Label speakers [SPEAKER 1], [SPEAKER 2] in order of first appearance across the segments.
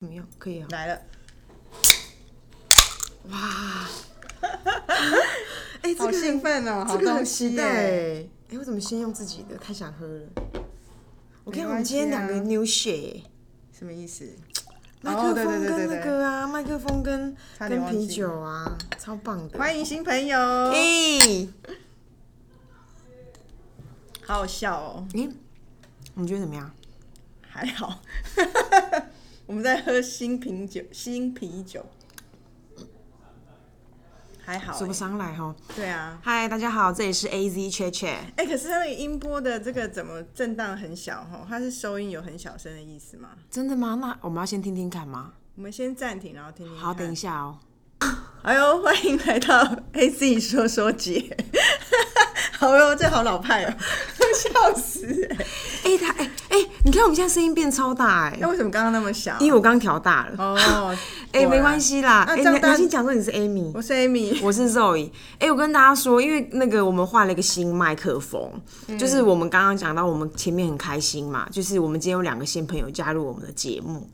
[SPEAKER 1] 怎么样？可以啊。
[SPEAKER 2] 来了，哇
[SPEAKER 1] 哎、这
[SPEAKER 2] 好
[SPEAKER 1] 个
[SPEAKER 2] 兴奋哦，好
[SPEAKER 1] 期待
[SPEAKER 2] 耶！
[SPEAKER 1] 哎、我怎么先用自己的？太想喝了。我看
[SPEAKER 2] 没
[SPEAKER 1] 我们今天两个 new share，
[SPEAKER 2] 什么意思？
[SPEAKER 1] 麦克风跟那个啊，麦克风跟跟啤酒啊，超棒的。
[SPEAKER 2] 欢迎新朋友，
[SPEAKER 1] 哎、
[SPEAKER 2] 好好笑哦，
[SPEAKER 1] 哎、你觉得怎么样？
[SPEAKER 2] 还好。我们在喝新啤酒，新啤酒，还好
[SPEAKER 1] 说不
[SPEAKER 2] 欸。
[SPEAKER 1] 上来哈。
[SPEAKER 2] 对啊，
[SPEAKER 1] 嗨，大家好，这里是 A Z 雀雀。
[SPEAKER 2] 哎、可是它那个音波的这个怎么震荡很小哈？它是收音有很小声的意思吗？
[SPEAKER 1] 真的吗？那我们要先听听看吗？
[SPEAKER 2] 我们先暂停，然后听听看。
[SPEAKER 1] 好，等一下哦。
[SPEAKER 2] 哎呦，欢迎来到 A Z 说说姐。好哟，这好老派哦，笑死哎、
[SPEAKER 1] 哎、他哎哎、你看我们现在声音变超大哎、
[SPEAKER 2] 那为什么刚刚那么小？
[SPEAKER 1] 因为我刚调大了。
[SPEAKER 2] 哦，
[SPEAKER 1] 哎、没关
[SPEAKER 2] 系。
[SPEAKER 1] 啦。哎、你
[SPEAKER 2] 那
[SPEAKER 1] 你先讲说你是 Amy，
[SPEAKER 2] 我是 Amy，
[SPEAKER 1] 我是 Zoe。哎、我跟大家说，因为那个我们换了一个新麦克风，
[SPEAKER 2] 嗯
[SPEAKER 1] 就是我们刚刚讲到，我们前面很开心嘛，就是我们今天有两个新朋友加入我们的节目。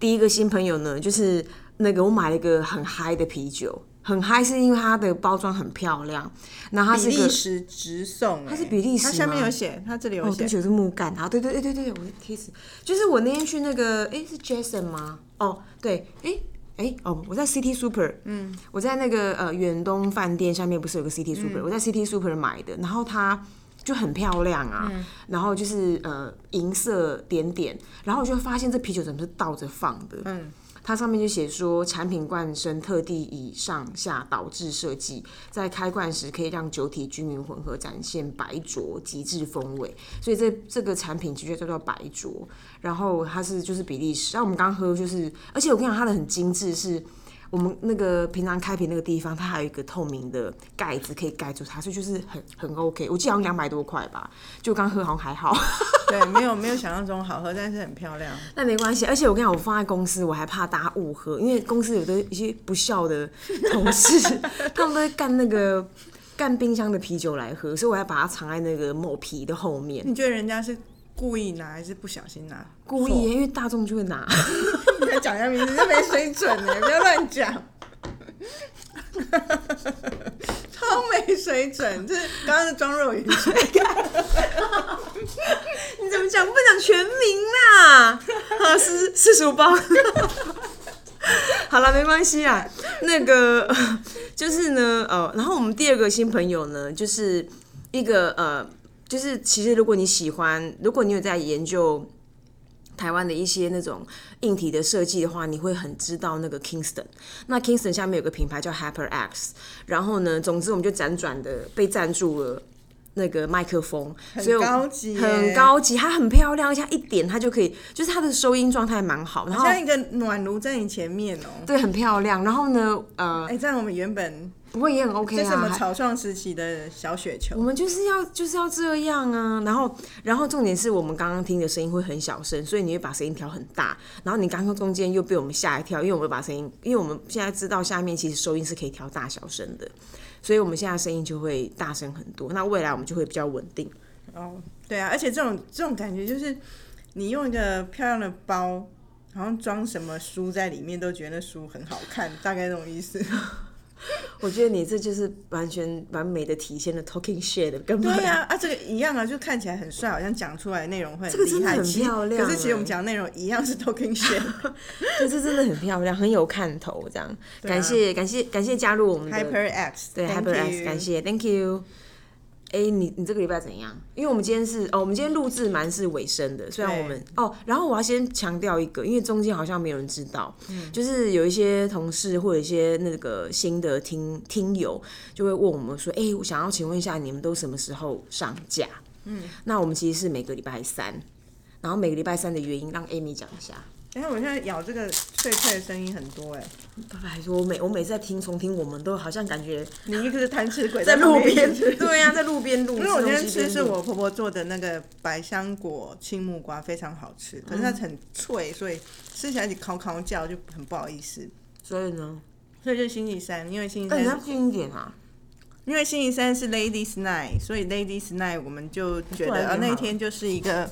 [SPEAKER 1] 第一个新朋友呢，就是那个我买了一个很嗨的啤酒，很嗨是因为它的包装很漂亮，然后它是一
[SPEAKER 2] 时直送、它
[SPEAKER 1] 是比利时
[SPEAKER 2] 它下面有写，它这里有
[SPEAKER 1] 哦，
[SPEAKER 2] 写
[SPEAKER 1] 对不，起，我是木杆啊，对对对对对，我的 kiss，就是我那天去那个，哎，是 Jason 吗？哦，对，哎哎哦，我在 City Super，嗯，我在那个呃远东饭店下面不是有个 City Super，、我在 City Super 买的，然后它就很漂亮啊，然后就是呃银色点点，然后我就发现这啤酒怎么是倒着放的，
[SPEAKER 2] 嗯，
[SPEAKER 1] 它上面就写说，产品罐身特地以上下倒置设计，在开罐时可以让酒体均匀混合，展现白浊极致风味。所以这这个产品其实叫做白浊，然后它是就是比利时。那我们刚喝就是，而且我跟你讲，它的很精致是。我们那个平常开瓶那个地方，它还有一个透明的盖子可以盖住它，所以就是很很 OK。我记得好像两百多块吧，就刚喝好像还好。
[SPEAKER 2] 对，没有没有想象中好喝，但是很漂亮。
[SPEAKER 1] 那没关系，而且我跟你讲，我放在公司，我还怕大家误喝，因为公司有的一些不孝的同事，他们都会干那个干冰箱的啤酒来喝，所以我还把它藏在那个某皮的后面，
[SPEAKER 2] 你觉得人家是故意拿还是不小心拿？
[SPEAKER 1] 故意，因为大众就会拿。
[SPEAKER 2] 你再讲一下名字，这没水准呢，不要乱讲。超没水准，这是刚刚是装肉圆。
[SPEAKER 1] 你怎么讲？不讲全名啦？啊，四四十五包。好了，没关系啊。那个就是呢，呃，然后我们第二个新朋友呢，就是一个呃，就是其实如果你喜欢，如果你有在研究台湾的一些那种硬体的设计的话，你会很知道那个 Kingston。那 Kingston 下面有个品牌叫 HyperX，然后呢，总之我们就辗转的被赞助了。那个麦克风，所以我
[SPEAKER 2] 高级
[SPEAKER 1] 很高级，它很漂亮，而且一点它就可以，就是它的收音状态蛮好，然后
[SPEAKER 2] 像一个暖炉在你前面哦、
[SPEAKER 1] 对很漂亮，然后呢，呃
[SPEAKER 2] 哎、，这样我们原本
[SPEAKER 1] 不过也很 OK 啊，
[SPEAKER 2] 这是我们草创时期的小雪球
[SPEAKER 1] 我。们就是要就是要这样啊，然后然后重点是我们刚刚听的声音会很小声，所以你会把声音调很大，然后你刚刚中间又被我们吓一跳，因为我们把声音，因为我们现在知道下面其实收音是可以调大小声的，所以我们现在声音就会大声很多，那未来我们就会比较稳定。
[SPEAKER 2] 哦，对啊，而且这种这种感觉就是，你用一个漂亮的包，好像装什么书在里面，都觉得那书很好看，大概这种意思。
[SPEAKER 1] 我觉得你这就是完全完美的体现了 talking shit 的根本。
[SPEAKER 2] 对呀、啊，这个一样啊，就看起来很帅，好像讲出来的内容会
[SPEAKER 1] 这个真的很漂亮
[SPEAKER 2] 可是其实我们
[SPEAKER 1] 欸
[SPEAKER 2] 讲的内容一样是 talking shit。
[SPEAKER 1] 对，这真的很漂亮，很有看头，这样。感谢感谢感谢加入我们的
[SPEAKER 2] Hyper X，
[SPEAKER 1] 对 Hyper X，感谢，Thank you。哎、你你这个礼拜怎样？因为我们今天是哦，我们今天录制蛮是尾声的，虽然我们哦，然后我要先强调一个，因为中间好像没有人知道，
[SPEAKER 2] 嗯
[SPEAKER 1] 就是有一些同事或者一些那个新的听听友就会问我们说，哎、我想要请问一下，你们都什么时候上架？嗯，那我们其实是每个礼拜三，然后每个礼拜三的原因让 Amy 讲一下。
[SPEAKER 2] 哎、我现在咬这个脆脆的声音很多哎、
[SPEAKER 1] 爸爸还说，我每我每次在听重听，我们都好像感觉
[SPEAKER 2] 你一个是贪吃鬼
[SPEAKER 1] 在路边，
[SPEAKER 2] 一直
[SPEAKER 1] 对呀、在路边录。
[SPEAKER 2] 因为我今天吃
[SPEAKER 1] 东西边录
[SPEAKER 2] 是我婆婆做的那个百香果青木瓜，非常好吃，可是它很脆，所以吃起来你烤烤叫，就很不好意思。
[SPEAKER 1] 所以呢，
[SPEAKER 2] 所以就是星期三，因为星期
[SPEAKER 1] 哎、
[SPEAKER 2] 三是，
[SPEAKER 1] 你要近一点啊。
[SPEAKER 2] 因为星期三是 Ladies Night，所以 Ladies Night 我们就觉得啊那一天就是一个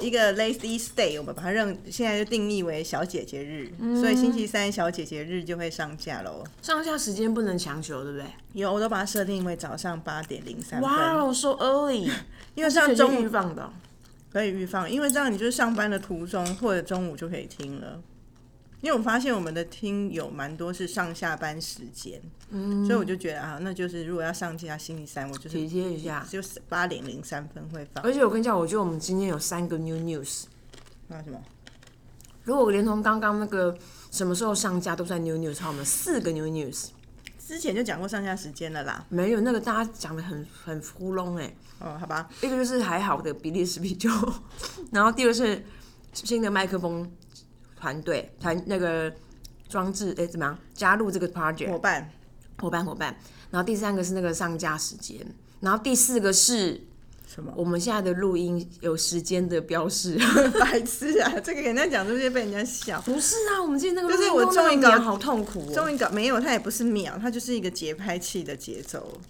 [SPEAKER 2] 一个 Lazy Stay，我们把它认现在就定义为小姐姐日，
[SPEAKER 1] 嗯
[SPEAKER 2] 所以星期三小姐姐日就会上架喽。
[SPEAKER 1] 上下时间不能强求，对不对？
[SPEAKER 2] 有，我都把它设定为早上八点零三分，
[SPEAKER 1] 哇哦，so early，
[SPEAKER 2] 因为这样中午
[SPEAKER 1] 预放的哦。
[SPEAKER 2] 可以预放，因为这样你就是上班的途中或者中午就可以听了。因为我发现我们的听友蛮多是上下班时间，嗯，所以我就觉得啊，那就是如果要上架星期三，我就是
[SPEAKER 1] 体贴一下。
[SPEAKER 2] 就是八点零三分会放。
[SPEAKER 1] 而且我跟你讲，我觉得我们今天有三个 new news。
[SPEAKER 2] 那什么？
[SPEAKER 1] 如果连同刚刚那个什么时候上架都算 new news，的话我们四个 new news。
[SPEAKER 2] 之前就讲过上架时间了啦。
[SPEAKER 1] 没有那个大家讲的很很糊弄哎、
[SPEAKER 2] 哦，好吧，
[SPEAKER 1] 一个就是还好的比利时啤酒，然后第二个是新的麦克风团队团那个装置哎、怎么样加入这个 project
[SPEAKER 2] 伙伴，
[SPEAKER 1] 伙伴伙伴，然后第三个是那个上架时间，然后第四个是
[SPEAKER 2] 什么？
[SPEAKER 1] 我们现在的录音有时间的标示。
[SPEAKER 2] 白痴啊！这个给人家讲出去被人家笑。
[SPEAKER 1] 不是啊，我们今天那个
[SPEAKER 2] 就是我终于搞
[SPEAKER 1] 那么秒好痛苦哦。
[SPEAKER 2] 终于搞没有，它也不是秒，它就是一个节拍器的节奏。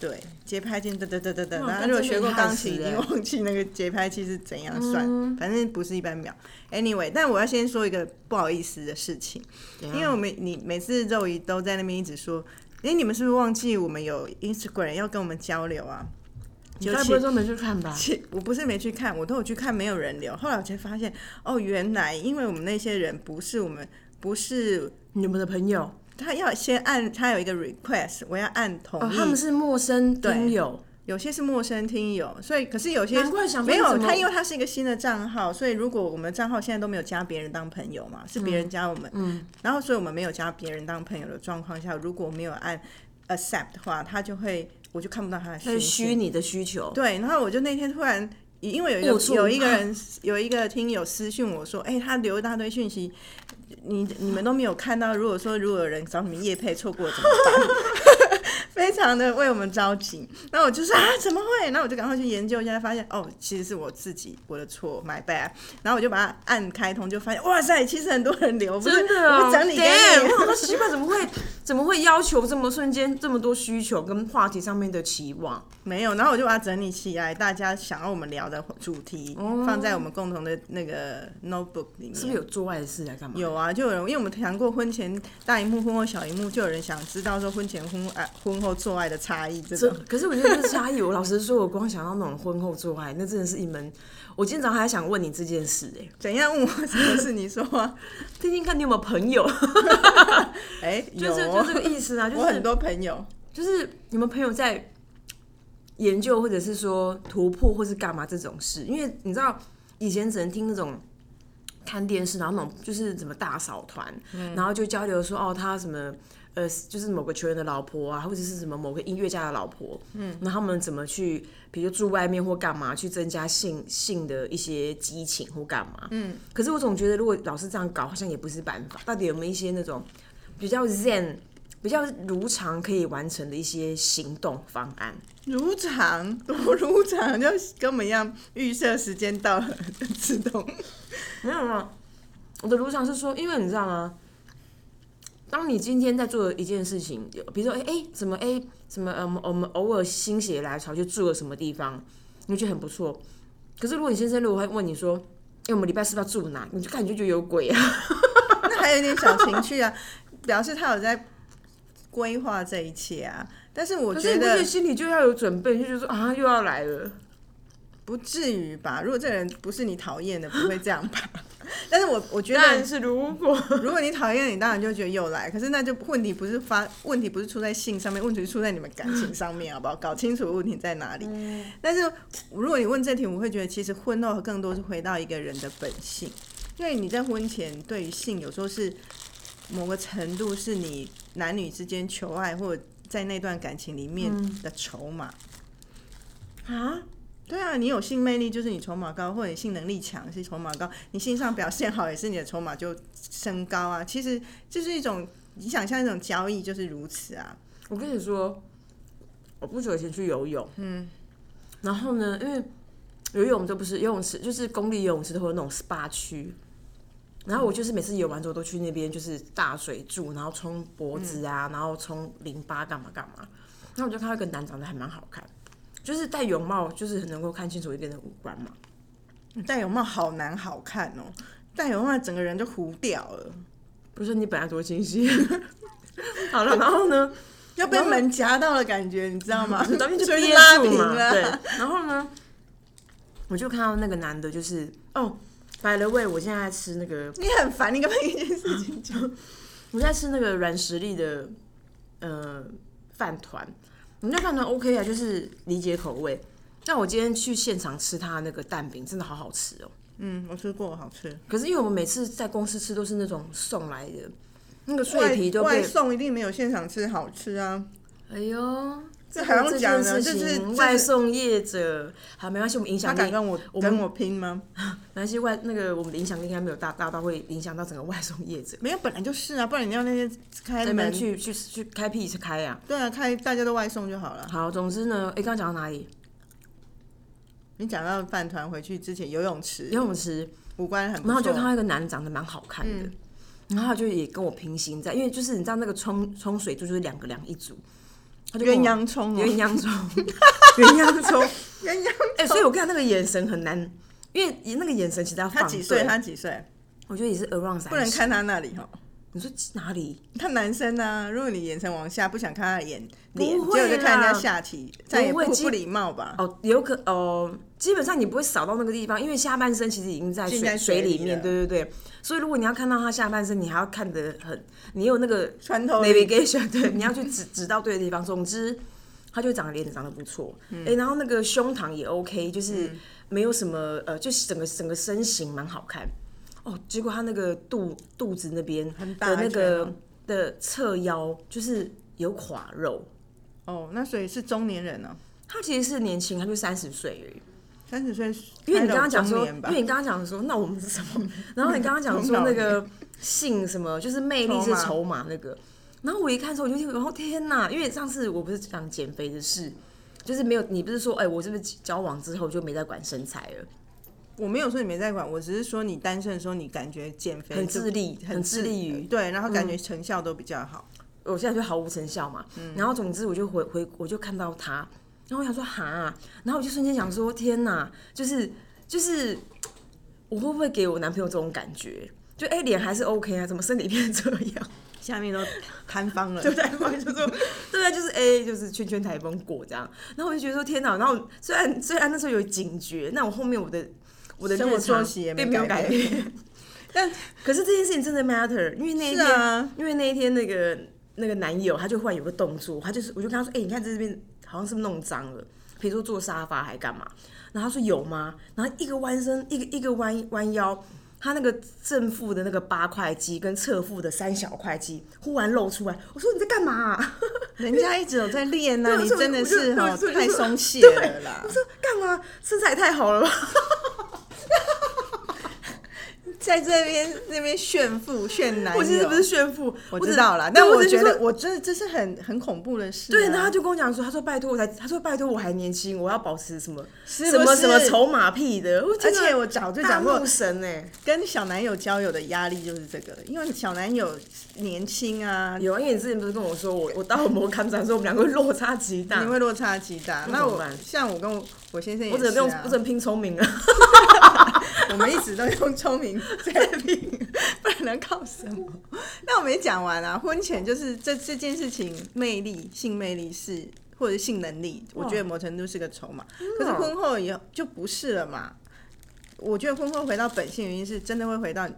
[SPEAKER 2] 对，节拍器噔噔噔噔噔。
[SPEAKER 1] 哇
[SPEAKER 2] 然后如果学过钢琴，已经忘记那个节拍器是怎样算，反正不是一般秒。Anyway，但我要先说一个不好意思的事情，
[SPEAKER 1] 因
[SPEAKER 2] 因为我们你每次肉姨都在那边一直说，哎、你们是不是忘记我们有 Instagram 要跟我们交流啊？
[SPEAKER 1] 你该不会都没去看吧？
[SPEAKER 2] 我不是没去看，我都有去看，没有人留。后来我才发现，哦，原来因为我们那些人不是我们，不是
[SPEAKER 1] 你们的朋友
[SPEAKER 2] 他要先按，他有一个 request，我要按同
[SPEAKER 1] 哦，
[SPEAKER 2] 意。
[SPEAKER 1] 他们是陌生听友，
[SPEAKER 2] 有些是陌生听友，所以可是有些
[SPEAKER 1] 难怪想说
[SPEAKER 2] 没有
[SPEAKER 1] 怎么
[SPEAKER 2] 他，因为他是一个新的账号，所以如果我们账号现在都没有加别人当朋友嘛，是别人加我们，
[SPEAKER 1] 嗯，
[SPEAKER 2] 然后所以我们没有加别人当朋友的状况下，如果没有按 accept 的话，他就会我就看不到他的
[SPEAKER 1] 他是
[SPEAKER 2] 息
[SPEAKER 1] 虚拟的需求。
[SPEAKER 2] 对，然后我就那天突然，因为有一
[SPEAKER 1] 误触。
[SPEAKER 2] 个有一个人有一个听友私讯我说，哎、他留一大堆讯息，你你们都没有看到。如果说如果有人找你们夜配错过怎么办？非常的为我们着急。然后我就说啊，怎么会？然后我就赶快去研究一下，发现哦，其实是我自己我的错，my bad。然后我就把它按开通，就发现哇塞，其实很多人留，不是
[SPEAKER 1] 真的哦，
[SPEAKER 2] 我整理给
[SPEAKER 1] Damn，
[SPEAKER 2] 你。
[SPEAKER 1] 我好奇怪，怎么会怎么会要求这么瞬间这么多需求跟话题上面的期望？
[SPEAKER 2] 没有，然后我就把它整理起来，大家想要我们聊的主题、放在我们共同的那个 notebook 里面。
[SPEAKER 1] 是不是有做爱的事来干嘛？
[SPEAKER 2] 有啊，就有人，因为我们谈过婚前大荧幕、婚后小荧幕，就有人想知道说婚前、婚后、爱婚后做爱的差异。这
[SPEAKER 1] 可是我觉得这是差异。我老实说，我光想到那种婚后做爱，那真的是一门。我今天早上还想问你这件事、哎，
[SPEAKER 2] 怎样问我什么事？你说啊？
[SPEAKER 1] 听听看你有没有朋友，
[SPEAKER 2] 哎、有
[SPEAKER 1] 就是
[SPEAKER 2] 哦
[SPEAKER 1] 就这个意思啊，就是
[SPEAKER 2] 我很多朋友，
[SPEAKER 1] 就是你们朋友在研究或者是说突破或是干嘛这种事，因为你知道以前只能听那种。看电视，然后那种就是什么大嫂团，然后就交流说哦，他什么呃，就是某个球员的老婆啊，或者是什么某个音乐家的老婆，嗯，那他们怎么去，比如住外面或干嘛，去增加性性的一些激情或干嘛，嗯，可是我总觉得如果老是这样搞，好像也不是办法。到底有没有一些那种比较 zen、比较如常可以完成的一些行动方案？
[SPEAKER 2] 如常，我如常，就跟我们一样，预设时间到了就自动。
[SPEAKER 1] 没有没有，我的如常是说，因为你知道吗？当你今天在做一件事情，比如说，哎、哎、怎么哎、什么嗯，我们偶尔心血来潮就住了什么地方，你就觉得很不错。可是如果你先生如果会问你说，哎、我们礼拜四要住哪？你就感觉就有鬼啊！
[SPEAKER 2] 那还有一点小情趣啊，表示他有在规划这一切啊。但是我觉得
[SPEAKER 1] 是心里就要有准备，就觉得说啊，又要来了。
[SPEAKER 2] 不至于吧？如果这个人不是你讨厌的，不会这样吧？但是我我觉得
[SPEAKER 1] 但是如果
[SPEAKER 2] 如果你讨厌，你当然就觉得又来。可是那就问题不是发问题不是出在性上面，问题是出在你们感情上面，好不好？搞清楚问题在哪里。但是如果你问这题，我会觉得其实婚后更多是回到一个人的本性，因为你在婚前对于性有时候是某个程度是你男女之间求爱或者在那段感情里面的筹码。
[SPEAKER 1] 啊，
[SPEAKER 2] 对啊，你有性魅力就是你筹码高，或者你性能力强是筹码高，你性上表现好也是你的筹码就升高啊。其实就是一种你想象一种交易就是如此啊。
[SPEAKER 1] 我跟你说，我不久以前去游泳，嗯，然后呢，因为游泳都不是游泳池，就是公立游泳池都会有那种 SPA 区。然后我就是每次游完之后都去那边，就是大水柱，然后冲脖子啊，然后冲淋巴干嘛干嘛。然后我就看到一个男长得还蛮好看，就是戴泳帽，就是很能够看清楚一个人的五官嘛。
[SPEAKER 2] 戴泳帽好难好看哦，戴泳帽整个人就糊掉了，
[SPEAKER 1] 不是你本来多清晰。好了，然后呢，
[SPEAKER 2] 要被门夹到的感觉，你知道吗？
[SPEAKER 1] 就
[SPEAKER 2] 拉
[SPEAKER 1] 住嘛，
[SPEAKER 2] 平了。
[SPEAKER 1] 对。然后呢，我就看到那个男的，就是哦，by the way，我现在在吃那个，
[SPEAKER 2] 你很烦，你干嘛一件事情就？
[SPEAKER 1] 我在吃那个软实力的呃饭团，人家饭团 OK 啊，就是理解口味。那我今天去现场吃他那个蛋饼，真的好好吃哦。
[SPEAKER 2] 嗯，我吃过，好吃。
[SPEAKER 1] 可是因为我们每次在公司吃都是那种送来的，那个脆皮都被
[SPEAKER 2] 外外送一定没有现场吃好吃啊！
[SPEAKER 1] 哎呦，这
[SPEAKER 2] 还
[SPEAKER 1] 用
[SPEAKER 2] 讲呢就是
[SPEAKER 1] 外送业者，好没关系，我们影响力
[SPEAKER 2] 他敢跟我
[SPEAKER 1] 我
[SPEAKER 2] 跟我拼吗？
[SPEAKER 1] 没关系，外那个我们的影响力应该没有大大到会影响到整个外送业者。
[SPEAKER 2] 没有，本来就是啊，不然你要那些开门
[SPEAKER 1] 去去去开屁是开呀、
[SPEAKER 2] 对啊，开大家都外送就好了。
[SPEAKER 1] 好，总之呢，哎，刚刚讲到哪里？
[SPEAKER 2] 你讲到饭团回去之前游泳池
[SPEAKER 1] 游泳池，
[SPEAKER 2] 五官很不，
[SPEAKER 1] 然后就看到一个男的长得蛮好看的，然后他就也跟我平行在，因为就是你知道那个冲冲水柱就是两个两一组，
[SPEAKER 2] 鸳鸯冲哦，
[SPEAKER 1] 鸳鸯葱，鸳鸯葱，
[SPEAKER 2] 鸳鸯。
[SPEAKER 1] 哎、所以我看他那个眼神很难，因为那个眼神其实要放
[SPEAKER 2] 他几岁？
[SPEAKER 1] 对
[SPEAKER 2] 他几岁？
[SPEAKER 1] 我觉得也是 around 三
[SPEAKER 2] 不能看他那里哈。
[SPEAKER 1] 你说哪里？
[SPEAKER 2] 他男生啊，如果你眼神往下，不想看他的眼脸，就看人家下体，这样也
[SPEAKER 1] 不会基
[SPEAKER 2] 不不礼貌吧？
[SPEAKER 1] 哦，有可哦，基本上你不会扫到那个地方，因为下半身其实已经在水
[SPEAKER 2] 水里
[SPEAKER 1] 里面，对对对。所以如果你要看到他下半身，你还要看得很，你有那个
[SPEAKER 2] 穿透
[SPEAKER 1] navigation，对，你要去指 指到对的地方。总之，他就长得脸长得不错，哎、
[SPEAKER 2] 嗯
[SPEAKER 1] 然后那个胸膛也 OK，就是没有什么呃，就是整个整个身形蛮好看。哦，结果他那个肚肚子那边
[SPEAKER 2] 很大
[SPEAKER 1] 的那个
[SPEAKER 2] 哦
[SPEAKER 1] 的侧腰就是有垮肉。
[SPEAKER 2] 哦，那所以是中年人啊，
[SPEAKER 1] 他其实是年轻，他就三十岁而已。
[SPEAKER 2] 三十岁，
[SPEAKER 1] 因为你刚刚讲说，因为你刚刚讲说，那我们是什么？然后你刚刚讲说那个性什么，就是魅力是筹码那个。然后我一看的时候，我就听，然后天哪！因为上次我不是讲减肥的事，就是没有，你不是说，哎、我是不是交往之后就没再管身材了？
[SPEAKER 2] 我没有说你没在管，我只是说你单身的时候，你感觉减肥
[SPEAKER 1] 很
[SPEAKER 2] 就
[SPEAKER 1] 致力很致力于嗯
[SPEAKER 2] 对，然后感觉成效都比较好。
[SPEAKER 1] 我现在就毫无成效嘛。然后总之我就回回我就看到他，然后我想说哈，然后我就瞬间想说天哪，就是就是我会不会给我男朋友这种感觉？就哎脸、还是 OK 啊，怎么身体变这样？
[SPEAKER 2] 下面都摊方了，
[SPEAKER 1] 就台风就说，对啊，就是 A 就是圈圈台风过这样，然后我就觉得说天哪，然后虽然虽然那时候有警觉，那我后面我的我的
[SPEAKER 2] 生活作息也没
[SPEAKER 1] 有
[SPEAKER 2] 改
[SPEAKER 1] 改变，
[SPEAKER 2] 但
[SPEAKER 1] 可是这件事情真的 matter，因为那一天，
[SPEAKER 2] 啊
[SPEAKER 1] 因为那一天那个那个男友他就忽然有个动作，他就是我就跟他说，哎、你看这边好像是不是弄脏了，比如说坐沙发还干嘛，然后他说有吗？然后一个弯身，一个一个弯弯腰。他那个正负的那个八块肌跟侧腹的三小块肌忽然露出来，我说你在干嘛啊、
[SPEAKER 2] 人家一直有在练呢、
[SPEAKER 1] 对所以
[SPEAKER 2] 你真的
[SPEAKER 1] 是
[SPEAKER 2] 哈太松懈了啦
[SPEAKER 1] 我。说干嘛？身材太好了吧？
[SPEAKER 2] 在这边那边炫富炫男友，
[SPEAKER 1] 我其实不是炫富，
[SPEAKER 2] 我知道了，但我觉得我真的这是很很恐怖的事、啊。
[SPEAKER 1] 对，然后他就跟我讲说，他说拜托我才，他说拜托我还年轻，我要保持什么
[SPEAKER 2] 是
[SPEAKER 1] 什么什么筹码屁的，
[SPEAKER 2] 而且我早就讲过
[SPEAKER 1] 大，神哎、
[SPEAKER 2] 跟小男友交友的压力就是这个，因为小男友年轻啊，
[SPEAKER 1] 有啊，因为你之前不是跟我说，我我到了摩看展说我们两个会落差极大，
[SPEAKER 2] 你会落差极大。那我像我跟我我先生也是、啊，
[SPEAKER 1] 我只能用，我只能拼聪明了。
[SPEAKER 2] 我们一直都用聪明 在拼，不然能靠什么？那我没讲完啊，婚前就是这这件事情，魅力、性魅力是或者性能力，我觉得某程度是个筹码。可是婚后以后就不是了嘛？我觉得婚后回到本性，原因是真的会回到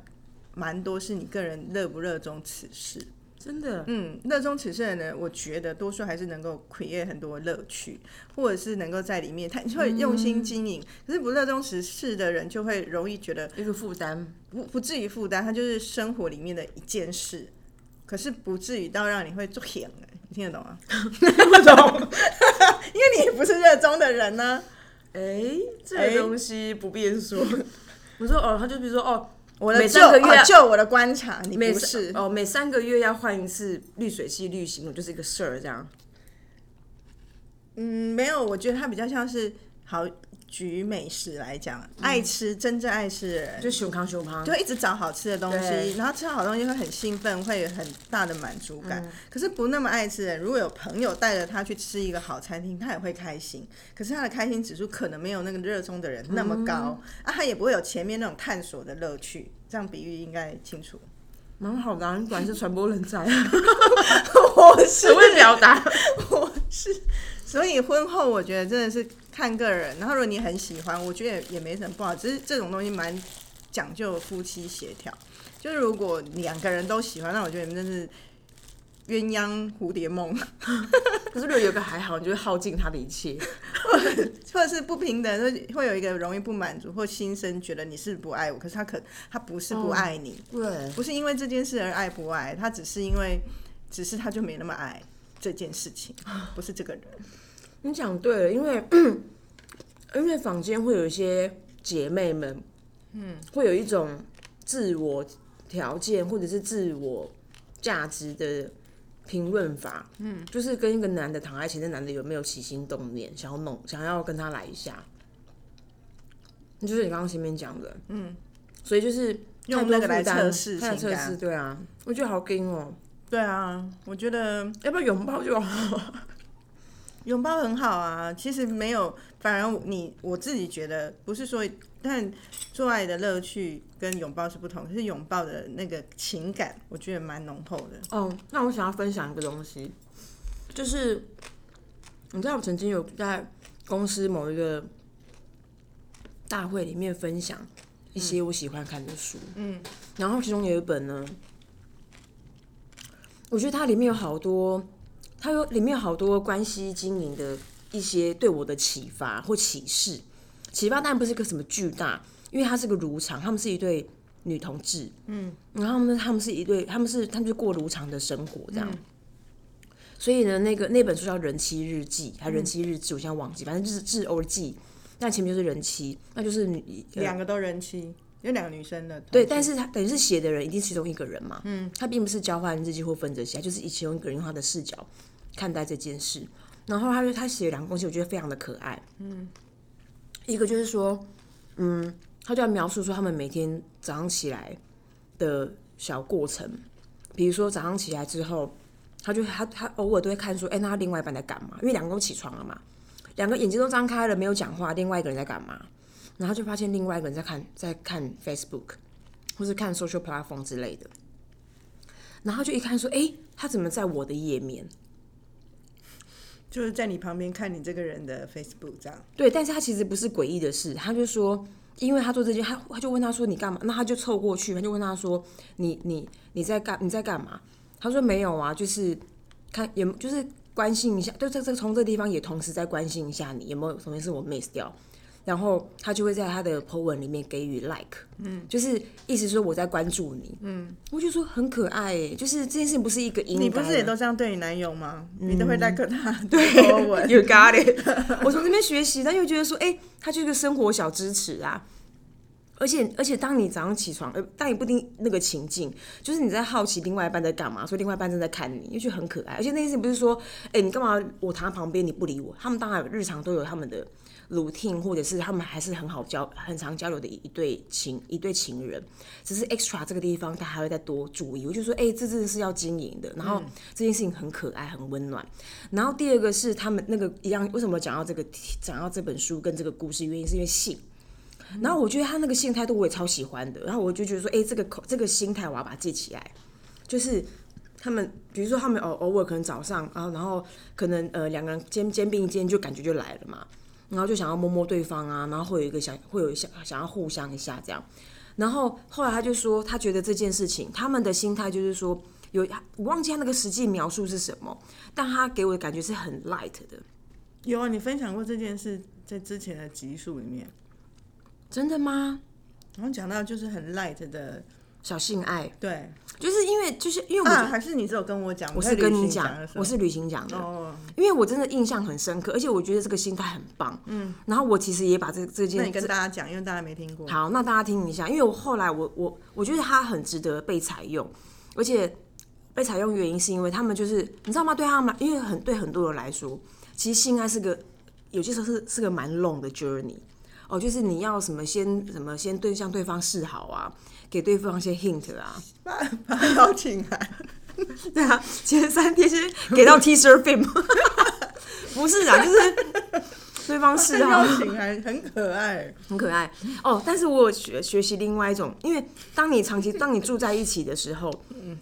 [SPEAKER 2] 蛮多是你个人热不热衷此事。
[SPEAKER 1] 真的，
[SPEAKER 2] 嗯，热衷此事的人，我觉得多数还是能够 create 很多乐趣，或者是能够在里面，他会用心经营。可是不热衷此事的人，就会容易觉得
[SPEAKER 1] 一个负担，
[SPEAKER 2] 不不至于负担，他就是生活里面的一件事，可是不至于到让你会做闲的，你听得懂吗？
[SPEAKER 1] 不懂。
[SPEAKER 2] 因为你也不是热衷的人呢、
[SPEAKER 1] 哎、这
[SPEAKER 2] 哎
[SPEAKER 1] 个东西不便说。我说哦，他就比如说哦，
[SPEAKER 2] 我的就
[SPEAKER 1] 每三个月
[SPEAKER 2] 啊就我的观察，你
[SPEAKER 1] 每
[SPEAKER 2] 不是。
[SPEAKER 1] 哦，每三个月要换一次滤水器滤芯，我就是一个事儿这样。
[SPEAKER 2] 嗯，没有，我觉得它比较像是好举美食来讲，爱吃真正爱吃的人，
[SPEAKER 1] 就熊康熊康，
[SPEAKER 2] 就会一直找好吃的东西，然后吃到好东西会很兴奋，会有很大的满足感。
[SPEAKER 1] 嗯
[SPEAKER 2] 可是不那么爱吃的人，如果有朋友带着他去吃一个好餐厅，他也会开心。可是他的开心指数可能没有那个热衷的人那么高，
[SPEAKER 1] 嗯
[SPEAKER 2] 啊，他也不会有前面那种探索的乐趣。这样比喻应该清楚。
[SPEAKER 1] 蛮好的、啊，你果然是传播人才，
[SPEAKER 2] 我是
[SPEAKER 1] 只会表达。
[SPEAKER 2] 我是所以婚后我觉得真的是看个人，然后如果你很喜欢，我觉得也也没什么不好，只是这种东西蛮讲究夫妻协调。就是如果两个人都喜欢，那我觉得你们真是鸳鸯蝴蝶梦，
[SPEAKER 1] 可是如果有个还好，你就会耗尽他的一切。
[SPEAKER 2] 或者是不平等，就会有一个容易不满足或心生觉得你是不爱我，可是他可他不是不爱你，
[SPEAKER 1] 对，
[SPEAKER 2] 不是因为这件事而爱不爱，他只是因为只是他就没那么爱这件事情，不是这个人。
[SPEAKER 1] 你讲对了，因为 因为坊间会有一些姐妹们，嗯，会有一种自我条件或者是自我价值的评论法，嗯，就是跟一个男的躺在一起，那男的有没有起心动念，想要弄，想要跟他来一下，就是你刚刚前面讲的，嗯，所以就是
[SPEAKER 2] 用那个来测试
[SPEAKER 1] 太
[SPEAKER 2] 情
[SPEAKER 1] 测试，对啊，我觉得好硬哦、
[SPEAKER 2] 对啊，我觉得
[SPEAKER 1] 要不要拥抱就好？
[SPEAKER 2] 拥抱很好啊，其实没有，反而你我自己觉得不是说，但做爱的乐趣跟拥抱是不同，是拥抱的那个情感，我觉得蛮浓厚的。
[SPEAKER 1] 哦，那我想要分享一个东西，就是你知道我曾经有在公司某一个大会里面分享一些我喜欢看的书，
[SPEAKER 2] 嗯，
[SPEAKER 1] 然后其中有一本呢，我觉得它里面有好多，它有里面有好多关系经营的一些对我的启发或启示。启发当然不是个什么巨大，因为它是个如常，他们是一对女同志，嗯，然后呢，他们是一对，他们是他们就过如常的生活这样。所以呢，那个那本书叫《人妻日记》，还《人妻日志》，我现在忘记，反正就是志欧记，那前面就是人妻，那就是女
[SPEAKER 2] 两个都人妻，有两个女生的。
[SPEAKER 1] 对，但是他等于是写的人一定其中一个人嘛，嗯，他并不是交换日记或分着写，就是其中一个人用他的视角看待这件事。然后他就他写两个东西，我觉得非常的可爱，嗯，一个就是说，嗯，他就要描述说他们每天早上起来的小过程，比如说早上起来之后，他就他他偶尔都会看说，哎、那他另外一半在干嘛？因为两个都起床了嘛，两个眼睛都张开了，没有讲话，另外一个人在干嘛？然后就发现另外一个人在看在看 Facebook，或是看 social platform 之类的，然后就一看说，哎、他怎么在我的页面？
[SPEAKER 2] 就是在你旁边看你这个人的 Facebook 这样。
[SPEAKER 1] 对，但是他其实不是诡异的事，他就说，因为他做这件，他他就问他说你干嘛？那他就凑过去，他就问他说你你你在干你在干嘛？他说没有啊，就是看有就是关心一下，对这这从这地方也同时在关心一下你有没有什么是我 miss 掉。然后他就会在他的 po 文里面给予 like，嗯，就是意思说我在关注你，嗯，我就说很可爱欸，就是这件事情不是一个应该，
[SPEAKER 2] 你不是也都这样对你男友吗？你都会
[SPEAKER 1] 嗯
[SPEAKER 2] like 他 对文
[SPEAKER 1] ，You got it。我从这边学习，但又觉得说，哎、他就是个生活小支持啊。而且而且，当你早上起床，呃，但也不一定那个情境，就是你在好奇另外一半在干嘛，所以另外一半正在看你，又觉得很可爱。而且那件事情不是说，哎、你干嘛？我躺在旁边你不理我。他们当然日常都有他们的 routine，或者是他们还是很好交、很常交流的一一对情一对情人。只是 extra 这个地方，他还会再多注意。我就说，哎、这真的是要经营的。然后这件事情很可爱，很温暖。然后第二个是他们那个一样，为什么讲到这个讲到这本书跟这个故事，原因是因为性。然后我觉得他那个性态度我也超喜欢的，然后我就觉得说，哎、这个口这个心态我要把它记起来，就是他们比如说他们偶偶尔可能早上，然后然后可能呃两个人肩肩并肩就感觉就来了嘛，然后就想要摸摸对方啊，然后会有一个想会有想想要互相一下这样，然后后来他就说他觉得这件事情他们的心态就是说有我忘记他那个实际描述是什么，但他给我的感觉是很 light 的，
[SPEAKER 2] 有啊，你分享过这件事在之前的集数里面，
[SPEAKER 1] 真的吗？
[SPEAKER 2] 然后讲到就是很 light 的，
[SPEAKER 1] 小性爱
[SPEAKER 2] 对
[SPEAKER 1] 就是因为就是因为我
[SPEAKER 2] 还是你只有跟我讲，
[SPEAKER 1] 我是跟你讲我是旅行讲的，
[SPEAKER 2] 哦，
[SPEAKER 1] 因为我真的印象很深刻，而且我觉得这个心态很棒。嗯，然后我其实也把这这
[SPEAKER 2] 那
[SPEAKER 1] 件
[SPEAKER 2] 你跟大家讲，因为大家没听过。
[SPEAKER 1] 好，那大家听一下，因为我后来我我我觉得它很值得被采用，而且被采用原因是因为他们就是你知道吗？对他们来，因为很对很多人来说，其实性爱是个有些时候是是个蛮 long 的 journey，哦，就是你要什么先什么先对向对方示好啊，给对方一些 hint 啊，
[SPEAKER 2] 发发邀请函，
[SPEAKER 1] 对啊，前三天先给到 T shirt film，不是啊，就是对方示好
[SPEAKER 2] 邀。请函很可爱。
[SPEAKER 1] 很可爱哦。但是我有学学习另外一种，因为当你长期当你住在一起的时候，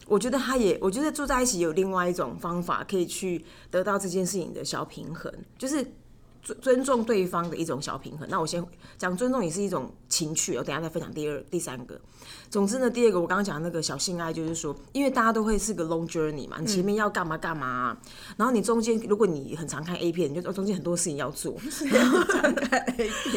[SPEAKER 1] 我觉得他也，我觉得住在一起有另外一种方法可以去得到这件事情的小平衡，就是尊尊重对方的一种小平衡。那我先讲尊重也是一种情趣，我等下再分享第二、第三个。总之呢，第二个我刚刚讲那个小性爱，就是说，因为大家都会是个 long journey 嘛，你前面要干嘛干嘛啊、然后你中间如果你很常看 A 片，你就中间很多事情要做，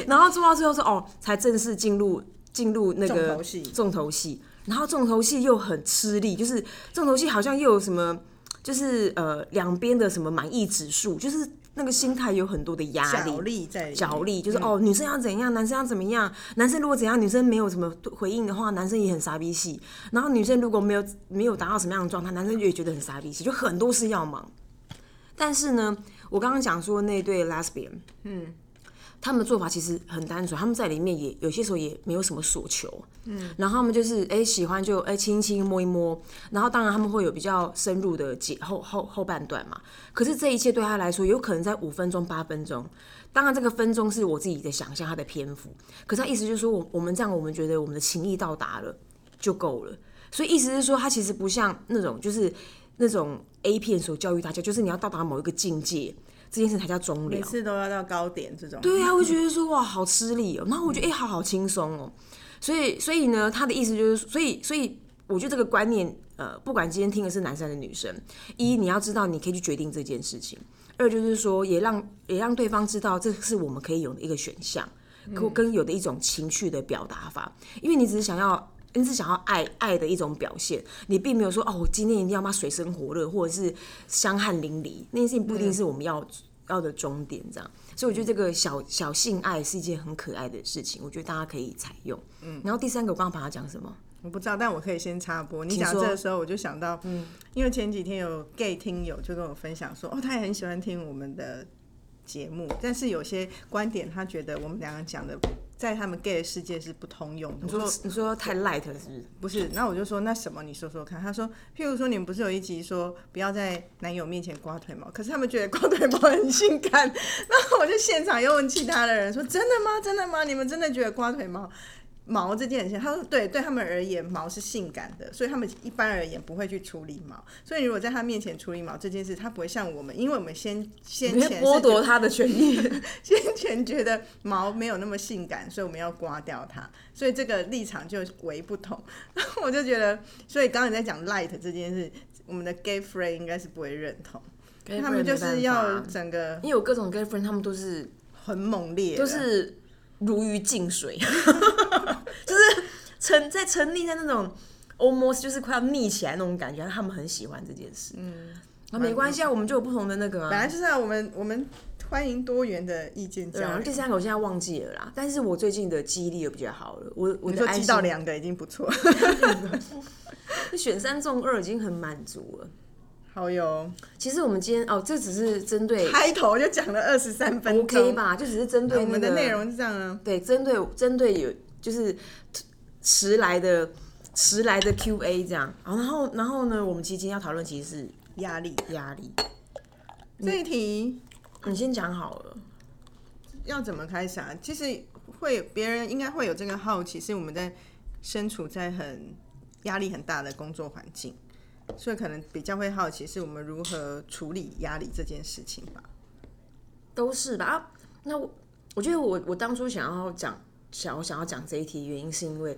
[SPEAKER 1] 然后做到最后说哦，才正式进入进入那个
[SPEAKER 2] 重头戏。
[SPEAKER 1] 重头戏，然后重头戏又很吃力，就是重头戏好像又有什么，就是呃两边的什么满意指数，就是那个心态有很多的压力
[SPEAKER 2] 角。力在
[SPEAKER 1] 角力就是、哦，女生要怎样，男生要怎么样。男生如果怎样，女生没有什么回应的话，男生也很傻逼戏。然后女生如果没有没有达到什么样的状态，男生也觉得很傻逼戏，就很多事要忙。但是呢，我刚刚讲说那对 lesbian，嗯，他们的做法其实很单纯，他们在里面也有些时候也没有什么所求，嗯，然后他们就是哎、喜欢就哎亲一亲摸一摸，然后当然他们会有比较深入的解后后后半段嘛，可是这一切对他来说有可能在五分钟八分钟，当然这个分钟是我自己的想象，他的篇幅，可是他意思就是说我我们这样我们觉得我们的情谊到达了就够了，所以意思是说他其实不像那种就是那种 A 片所教育大家，就是你要到达某一个境界，这件事才叫终了
[SPEAKER 2] 每。次都要到高点这种。
[SPEAKER 1] 对啊，我就觉得说哇，好吃力哦。然后我觉得哎、好好轻松哦。所以，所以呢，他的意思就是，所以，所以我觉得这个观念，呃，不管今天听的是男生还是女生，一你要知道你可以去决定这件事情；二就是说，也让也让对方知道这是我们可以有的一个选项，可跟有的一种情绪的表达法。因为你只是想要。你是想要爱爱的一种表现，你并没有说哦，我今天一定要妈水深火热，或者是香汗淋漓，那件事情不一定是我们要、要的终点，这样。所以我觉得这个小小性爱是一件很可爱的事情，我觉得大家可以采用。嗯，然后第三个我刚刚把它讲什么？
[SPEAKER 2] 我不知道，但我可以先插播。你讲这个时候，我就想到，嗯，因为前几天有 gay 听友就跟我分享说，哦，他也很喜欢听我们的节目，但是有些观点他觉得我们两个讲的在他们 gay 的世界是不通用的。
[SPEAKER 1] 你说你说太 light 了是不是？
[SPEAKER 2] 不是，那我就说那什么，你说说看。他说，譬如说你们不是有一集说不要在男友面前刮腿毛，可是他们觉得刮腿毛很性感。然后我就现场又问其他的人说，真的吗？真的吗？你们真的觉得刮腿毛？毛这件事情，他说对，对他们而言毛是性感的，所以他们一般而言不会去处理毛。所以如果在他面前处理毛这件事，他不会像我们，因为我们先先 前
[SPEAKER 1] 剥夺他的权利。
[SPEAKER 2] 先前觉得毛没有那么性感，所以我们要刮掉它，所以这个立场就为不同。然 后我就觉得，所以刚刚你在讲 light 这件事，我们的 gay friend 应该是不会认同，他们就是要整个
[SPEAKER 1] 因为有各种 girlfriend，他们都是
[SPEAKER 2] 很猛烈的，
[SPEAKER 1] 都是如鱼进水，就是沉在沉溺在那种 almost 就是快要腻起来那种感觉，他们很喜欢这件事。嗯，那没关系啊，我们就有不同的那个啊。
[SPEAKER 2] 本来就是啊我们我们欢迎多元的意见
[SPEAKER 1] 对啊，
[SPEAKER 2] 交流。
[SPEAKER 1] 第三个我现在忘记了啦，但是我最近的记忆力又比较好了。我我
[SPEAKER 2] 你说记到两个已经不错，
[SPEAKER 1] 选三中二已经很满足了。
[SPEAKER 2] 好有
[SPEAKER 1] 其实我们今天哦，这只是针对
[SPEAKER 2] 开头就讲了二十三分钟
[SPEAKER 1] OK？吧，就只是针对、那个、
[SPEAKER 2] 我们的内容是这样啊，
[SPEAKER 1] 对，针对针对有就是迟来的迟来的 QA 这样，然后然后呢，我们其实今天要讨论其实是
[SPEAKER 2] 压力
[SPEAKER 1] 压力。
[SPEAKER 2] 这一题。
[SPEAKER 1] 你先讲好了，
[SPEAKER 2] 要怎么开始啊？其实会别人应该会有这个好奇，是我们在身处在很压力很大的工作环境，所以可能比较会好奇是我们如何处理压力这件事情吧。
[SPEAKER 1] 都是吧？啊，那我我觉得我我当初想要讲想我想要讲这一题，原因是因为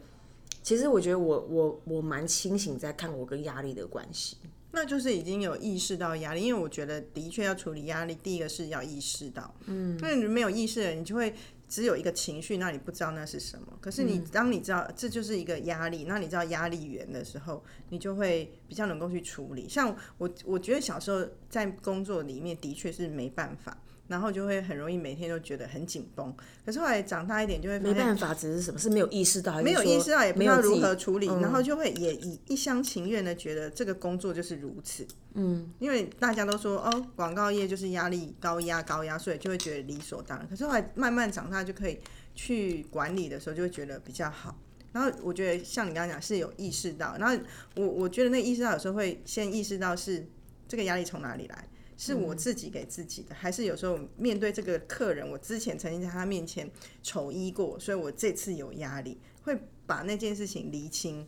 [SPEAKER 1] 其实我觉得我我我蛮清醒在看我跟压力的关系。
[SPEAKER 2] 那就是已经有意识到压力，因为我觉得的确要处理压力，第一个是要意识到，嗯，那你没有意识的，你就会只有一个情绪，那你不知道那是什么。可是你当你知道这就是一个压力，那你知道压力源的时候，你就会比较能够去处理。像我，我觉得小时候在工作里面的确是没办法。然后就会很容易每天都觉得很紧绷。可是后来长大一点，就会
[SPEAKER 1] 没办法，只是什么是没有意识到，
[SPEAKER 2] 没有意识到，也不知道如何处理，然后就会也一一厢情愿的觉得这个工作就是如此。嗯，因为大家都说哦，广告业就是压力高压高压，所以就会觉得理所当然。可是后来慢慢长大，就可以去管理的时候，就会觉得比较好。然后我觉得像你刚刚讲是有意识到，然后我我觉得那意识到有时候会先意识到是这个压力从哪里来，是我自己给自己的，还是有时候面对这个客人，我之前曾经在他面前丑衣过，所以我这次有压力，会把那件事情厘清，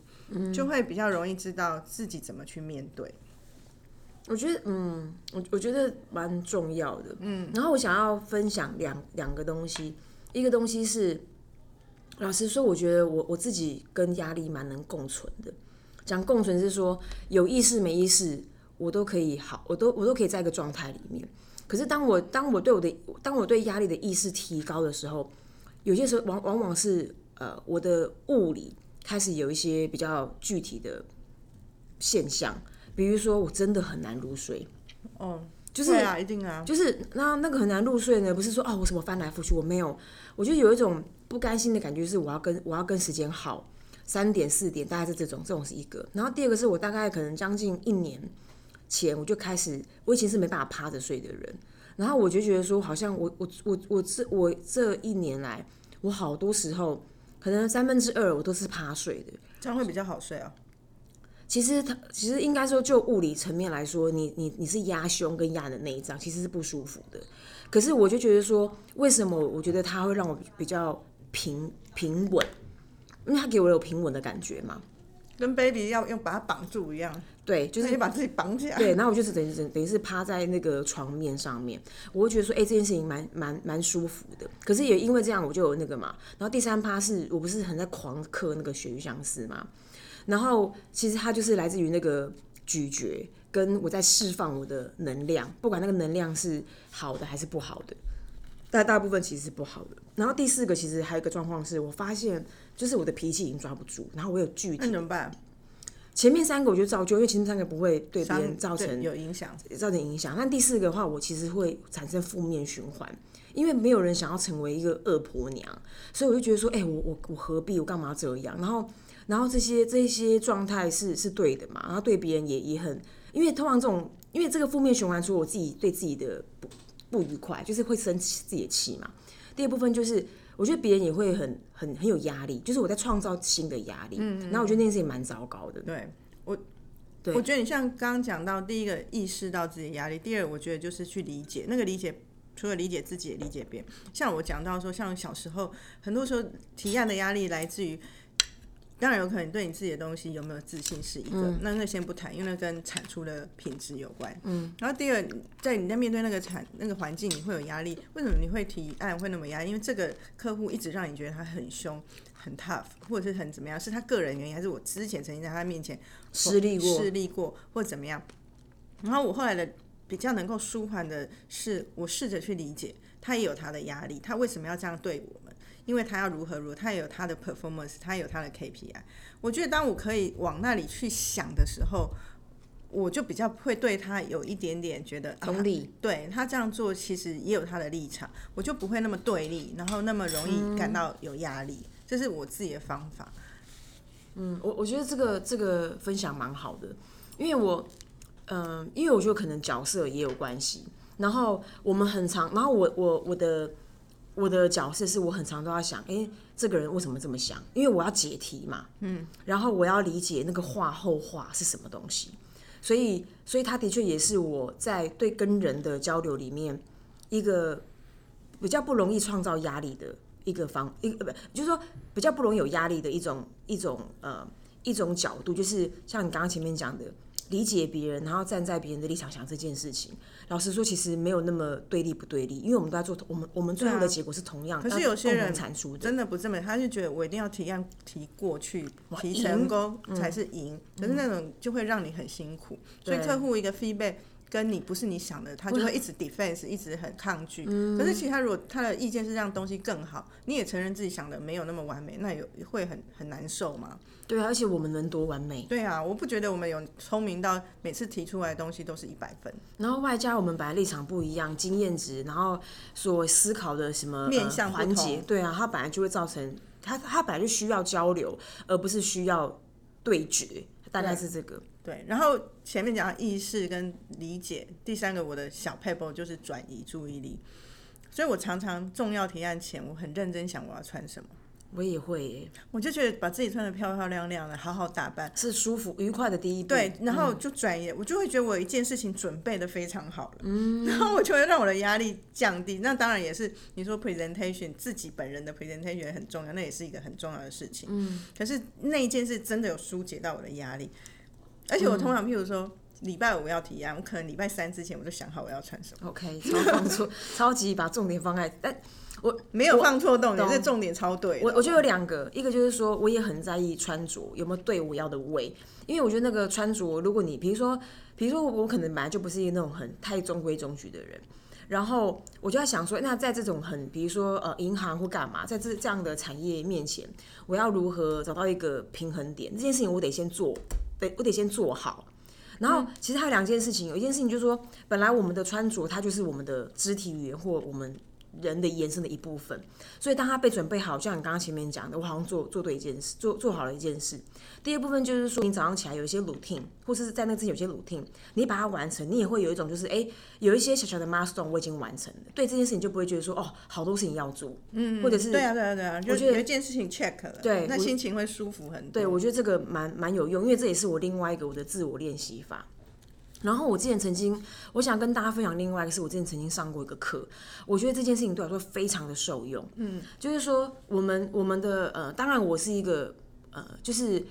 [SPEAKER 2] 就会比较容易知道自己怎么去面对。
[SPEAKER 1] 我觉得，嗯，我我觉得蛮重要的，嗯。然后我想要分享两两个东西，一个东西是，老实说，我觉得我我自己跟压力蛮能共存的。讲共存是说，有意识没意识，我都可以好，我都我都可以在一个状态里面。可是当我当我对我的当我对压力的意识提高的时候，有些时候往往往是呃我的物理开始有一些比较具体的现象。比如说，我真的很难入睡，
[SPEAKER 2] 哦，
[SPEAKER 1] 就是
[SPEAKER 2] 对啊，一定啊，
[SPEAKER 1] 就是那那个很难入睡呢，不是说哦我什么翻来覆去，我没有，我就有一种不甘心的感觉，是我要跟我要跟时间耗，三点四点大概是这种，这种是一个。然后第二个是我大概可能将近一年前我就开始，我以前是没办法趴着睡的人，然后我就觉得说，好像我我我我这我这一年来，我好多时候可能三分之二我都是趴睡的。
[SPEAKER 2] 这样会比较好睡啊。
[SPEAKER 1] 其实它其实应该说，就物理层面来说，你你你是压胸跟压的内脏，其实是不舒服的。可是我就觉得说，为什么我觉得它会让我比较平平稳？因为它给我有平稳的感觉嘛。
[SPEAKER 2] 跟 baby 要用把它绑住一样，
[SPEAKER 1] 对，就是
[SPEAKER 2] 你把自己绑起来。
[SPEAKER 1] 对，然后我就是等于等等于是趴在那个床面上面，我会觉得说，哎、这件事情蛮蛮蛮舒服的。可是也因为这样，我就有那个嘛。然后第三趴是我不是很在狂嗑那个鳕鱼香丝嘛，然后其实它就是来自于那个咀嚼，跟我在释放我的能量，不管那个能量是好的还是不好的，但大部分其实是不好的。然后第四个其实还有一个状况是，我发现就是我的脾气已经抓不住，然后我有具体
[SPEAKER 2] 那怎么办？
[SPEAKER 1] 前面三个我就照旧，因为前面三个不会对别人造成
[SPEAKER 2] 有影响。
[SPEAKER 1] 造成影响。但第四个的话，我其实会产生负面循环，因为没有人想要成为一个恶婆娘，所以我就觉得说，哎、我我我何必，我干嘛这样？然后然后这些这些状态是是对的嘛？然后对别人也也很，因为通常这种，因为这个负面循环，说我自己对自己的不不愉快，就是会生气自己的气嘛。第二部分就是，我觉得别人也会很很很有压力，就是我在创造新的压力。嗯，然后我觉得那件事情蛮糟糕的。
[SPEAKER 2] 对我，
[SPEAKER 1] 对
[SPEAKER 2] 我觉得你像刚刚讲到，第一个意识到自己的压力，第二我觉得就是去理解那个理解。除了理解自己，也理解别人。像我讲到说，像小时候，很多时候提案的压力来自于，当然有可能你对你自己的东西有没有自信是一个，那那先不谈，因为那跟产出的品质有关。嗯。然后第二，在你在面对那个产那个环境，你会有压力。为什么你会提案会那么压力？因为这个客户一直让你觉得他很凶、很 tough，或者是很怎么样？是他个人原因，还是我之前曾经在他面前
[SPEAKER 1] 失利过
[SPEAKER 2] 失利过，或怎么样？然后我后来的比较能够舒缓的是，我试着去理解，他也有他的压力，他为什么要这样对我们？因为他要如何如何，他也有他的 performance，他也有他的 KPI。我觉得当我可以往那里去想的时候，我就比较会对他有一点点觉得
[SPEAKER 1] 同理，
[SPEAKER 2] 啊、对他这样做其实也有他的立场，我就不会那么对立，然后那么容易感到有压力。这是我自己的方法。
[SPEAKER 1] 嗯，我我觉得这个这个分享蛮好的，因为我，嗯、因为我觉得可能角色也有关系。然后我们很常，然后我我我的我的角色是我很常都要想，哎、这个人为什么这么想？因为我要解题嘛，嗯，然后我要理解那个话后话是什么东西，所以所以他的确也是我在对跟人的交流里面一个比较不容易创造压力的一个方一个不就是说比较不容易有压力的一种一种呃一种角度，就是像你刚刚前面讲的。理解别人，然后站在别人的立场想这件事情。老实说，其实没有那么对立不对立，因为我们都在做，我们我们最后的结果是同样。
[SPEAKER 2] 可是有些人
[SPEAKER 1] 产出的
[SPEAKER 2] 真的不这么，他就觉得我一定要提案提过去，提成功才是赢。可是那种就会让你很辛苦。所以客户一个 feedback，跟你不是你想的，他就会一直 defense，一直很抗拒。可是其实他如果他的意见是让东西更好，你也承认自己想的没有那么完美，那有会很很难受吗？
[SPEAKER 1] 对啊，而且我们能多完美？
[SPEAKER 2] 对啊，我不觉得我们有聪明到每次提出来的东西都是一百分。
[SPEAKER 1] 然后外加我们本来立场不一样，经验值，然后所思考的什么
[SPEAKER 2] 面向
[SPEAKER 1] 环节，对啊，它本来就会造成他他本来就需要交流，而不是需要对决，大概是这个。
[SPEAKER 2] 对，然后前面讲意识跟理解，第三个我的小 paper 就是转移注意力，所以我常常重要提案前，我很认真想我要穿什么。
[SPEAKER 1] 我也会耶，
[SPEAKER 2] 我就觉得把自己穿的漂漂亮亮的，好好打扮
[SPEAKER 1] 是舒服愉快的第一步。
[SPEAKER 2] 对，然后就转移，我就会觉得我有一件事情准备的非常好了，嗯，然后我就会让我的压力降低。那当然也是你说 presentation 自己本人的 presentation 很重要，那也是一个很重要的事情。嗯，可是那一件事真的有疏解到我的压力。而且我通常，譬如说礼拜五要提案，我可能礼拜三之前我就想好我要穿什么。
[SPEAKER 1] OK，超放错，超级把重点放在，但我
[SPEAKER 2] 没有放错重点，这重点超对。
[SPEAKER 1] 我我觉得有两个，一个就是说，我也很在意穿着有没有对我要的味，因为我觉得那个穿着，如果你比如说，比如说我可能本来就不是一个那种很太中规中矩的人，然后我就在想说，那在这种很比如说呃银行或干嘛，在这这样的产业面前，我要如何找到一个平衡点？这件事情我得先做。得我得先做好，然后其实还有两件事情，有一件事情就是说，本来我们的穿着它就是我们的肢体语言或我们。人的延伸的一部分，所以当他被准备好，就像你刚刚前面讲的，我好像做做对一件事，做做好了一件事。第二部分就是说，你早上起来有一些 routine，或者是在那之前有些 routine，你把它完成，你也会有一种就是，哎，有一些小小的 milestone 我已经完成了。对这件事情就不会觉得说，哦，好多事情要做，嗯，或者是
[SPEAKER 2] 对啊对啊对啊，我觉得有一件事情 check 了，
[SPEAKER 1] 对，
[SPEAKER 2] 那心情会舒服很多。
[SPEAKER 1] 对，我觉得这个蛮蛮有用，因为这也是我另外一个我的自我练习法。然后我之前曾经，我想跟大家分享另外一个，是我之前曾经上过一个课，我觉得这件事情对我来说非常的受用。嗯，就是说我们我们的呃，当然我是一个呃，就是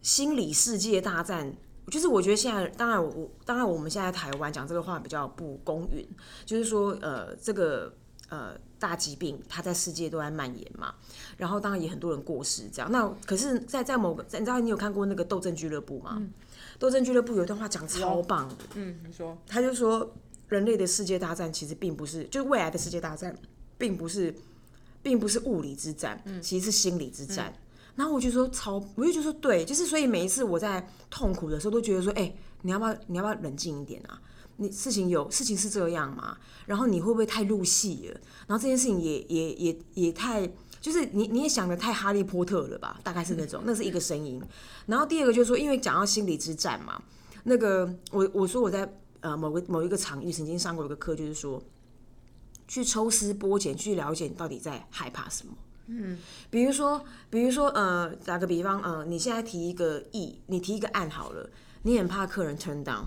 [SPEAKER 1] 心理世界大战，就是我觉得现在当然我当然我们现在台湾讲这个话比较不公允，就是说呃这个呃大疾病它在世界都在蔓延嘛，然后当然也很多人过世这样。那可是，在在某个你知道你有看过那个斗争俱乐部吗？斗争俱乐部有一段话讲超棒的，
[SPEAKER 2] 嗯，你说，
[SPEAKER 1] 他就说人类的世界大战其实并不是，就是未来的世界大战，并不是，并不是物理之战，其实是心理之战。然后我就说超，我就觉得说对，就是所以每一次我在痛苦的时候，都觉得说，哎，你要不要，你要不要冷静一点啊？你事情有事情是这样嘛？然后你会不会太入戏了？然后这件事情也也也也太。就是你你也想的太哈利波特了吧？大概是那种，那是一个声音。然后第二个就是说，因为讲到心理之战嘛，那个我我说我在呃某个某一个场域曾经上过一个课，就是说去抽丝剥茧去了解你到底在害怕什么。嗯，比如说比如说呃打个比方呃你现在提一个意，你提一个案好了，你很怕客人 turn down，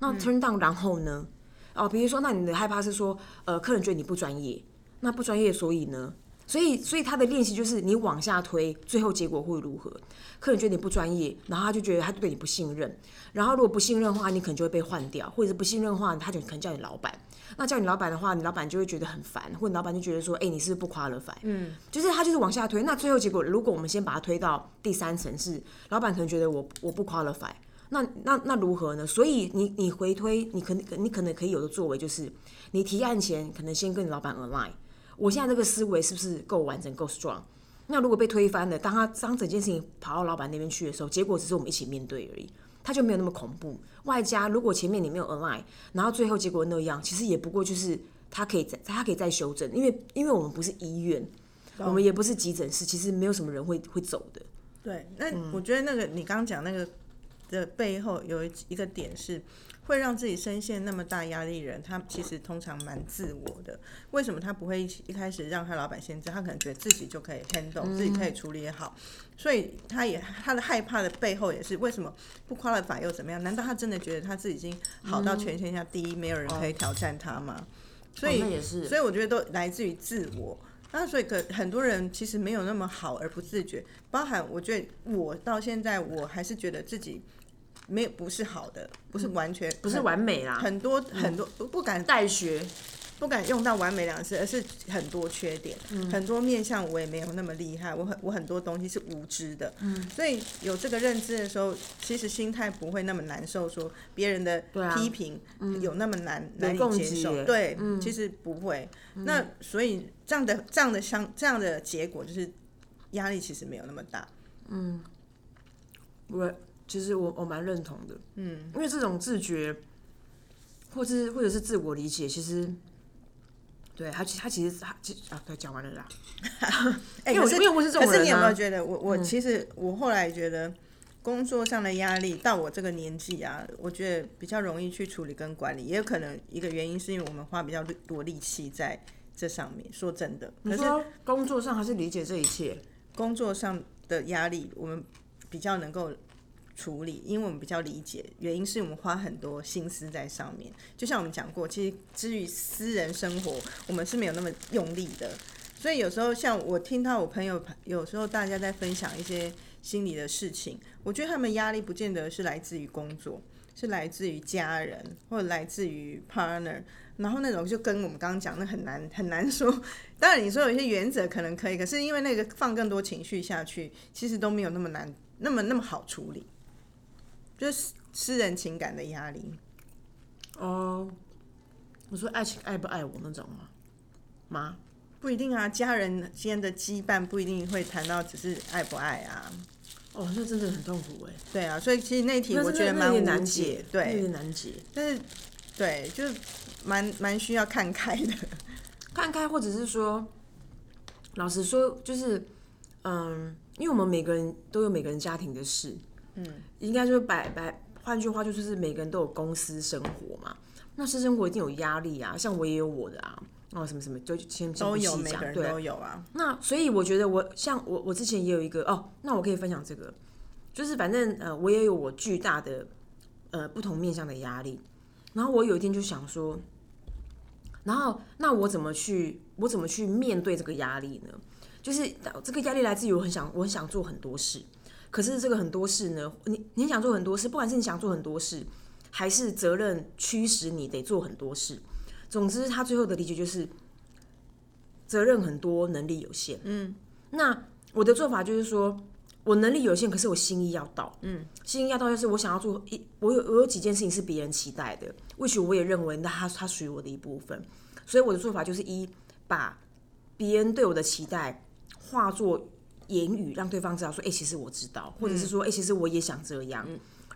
[SPEAKER 1] 那 turn down 然后呢？哦，比如说那你的害怕是说呃客人觉得你不专业，那不专业所以呢？所以，所以他的练习就是你往下推，最后结果会如何？客人觉得你不专业，然后他就觉得他对你不信任。然后如果不信任的话，你可能就会被换掉，或者是不信任的话，他就可能叫你老板。那叫你老板的话，你老板就会觉得很烦，或者老板就觉得说，哎，你是不是不 qualify？嗯，就是他就是往下推。那最后结果，如果我们先把它推到第三层，是老板可能觉得我我不 qualify，那那那如何呢？所以你你回推，你可能你可能可以有的作为就是，你提案前可能先跟你老板 align。我现在这个思维是不是够完整、够 strong？那如果被推翻了，当他当整件事情跑到老板那边去的时候，结果只是我们一起面对而已，他就没有那么恐怖。外加如果前面你没有 align，然后最后结果那样，其实也不过就是他可以再他可以再修正，因为因为我们不是医院，我们也不是急诊室，其实没有什么人会会走的。
[SPEAKER 2] 对，那我觉得那个你刚刚讲那个的背后有一一个点是。会让自己深陷那么大压力人，他其实通常蛮自我的。为什么他不会一一开始让他老板先知？他可能觉得自己就可以 handle，自己可以处理好。所以他也他的害怕的背后也是为什么不夸了法又怎么样？难道他真的觉得他自己已经好到全天下第一，没有人可以挑战他吗？所以，所以我觉得都来自于自我。那所以可很多人其实没有那么好而不自觉，包含我觉得我到现在我还是觉得自己。没有不是好的，不是完全
[SPEAKER 1] 不是完美啦，
[SPEAKER 2] 很多很多不敢
[SPEAKER 1] 带学，
[SPEAKER 2] 不敢用到完美两个字，而是很多缺点，
[SPEAKER 1] 嗯。
[SPEAKER 2] 很多面向我也没有那么厉害，我很我很多东西是无知的，嗯，所以有这个认知的时候，其实心态不会那么难受，说别人的批评有那么难、难以接受，对，其实不会。那所以这样的这样的相这样的结果就是压力其实没有那么大，
[SPEAKER 1] 我其实我我蛮认同的，嗯，因为这种自觉，或是或者是自我理解，其实。对他，其他其实他啊，对，讲完了啦。
[SPEAKER 2] 哎、
[SPEAKER 1] 因为我
[SPEAKER 2] 可是
[SPEAKER 1] 因为我是这种
[SPEAKER 2] 可是你有没有觉得我我其实我后来觉得工作上的压力到我这个年纪啊，我觉得比较容易去处理跟管理，也有可能一个原因是因为我们花比较多力气在这上面。说真的，可是
[SPEAKER 1] 说工作上还是理解这一切？
[SPEAKER 2] 工作上的压力我们比较能够处理，因为我们比较理解，原因是我们花很多心思在上面。就像我们讲过，其实至于私人生活，我们是没有那么用力的。所以有时候像我听到我朋友，有时候大家在分享一些心理的事情，我觉得他们压力不见得是来自于工作，是来自于家人或者来自于 partner。然后那种就跟我们刚刚讲的很难很难说。当然你说有一些原则可能可以，可是因为那个放更多情绪下去，其实都没有那么难，那么那么好处理。就是私人情感的压力。
[SPEAKER 1] 哦，我说爱情爱不爱我那种吗？吗？
[SPEAKER 2] 不一定啊，家人间的羁绊不一定会谈到只是爱不爱啊。
[SPEAKER 1] 哦，那真的很痛苦哎。
[SPEAKER 2] 对啊，所以其实那题我觉得蛮
[SPEAKER 1] 难
[SPEAKER 2] 解
[SPEAKER 1] 对，，有
[SPEAKER 2] 对，
[SPEAKER 1] 点难解。
[SPEAKER 2] 但是对，就是蛮蛮需要看开的。
[SPEAKER 1] 看开，或者是说，老实说，就是，嗯，因为我们每个人都有每个人家庭的事，嗯，应该就是摆摆，换句话就是，是每个人都有公司生活嘛，那私生活一定有压力啊，像我也有我的啊，哦，什么什么，就先
[SPEAKER 2] 都有，
[SPEAKER 1] 细讲，
[SPEAKER 2] 每个人
[SPEAKER 1] 对，
[SPEAKER 2] 都有啊。
[SPEAKER 1] 那所以我觉得我像我我之前也有一个哦，那我可以分享这个，就是反正呃我也有我巨大的呃不同面向的压力，然后我有一天就想说，然后那我怎么去我怎么去面对这个压力呢？就是呃这个压力来自于我很想我很想做很多事，可是这个很多事呢，你你想做很多事，不管是你想做很多事，还是责任驱使你得做很多事，总之他最后的理解就是。责任很多，能力有限。嗯，那我的做法就是说，我能力有限，可是我心意要到。嗯，心意要到就是我想要做一，我有我有几件事情是别人期待的，或许我也认为那它它属于我的一部分。所以我的做法就是一把别人对我的期待化作言语，让对方知道说，哎、其实我知道，或者是说，哎、其实我也想这样。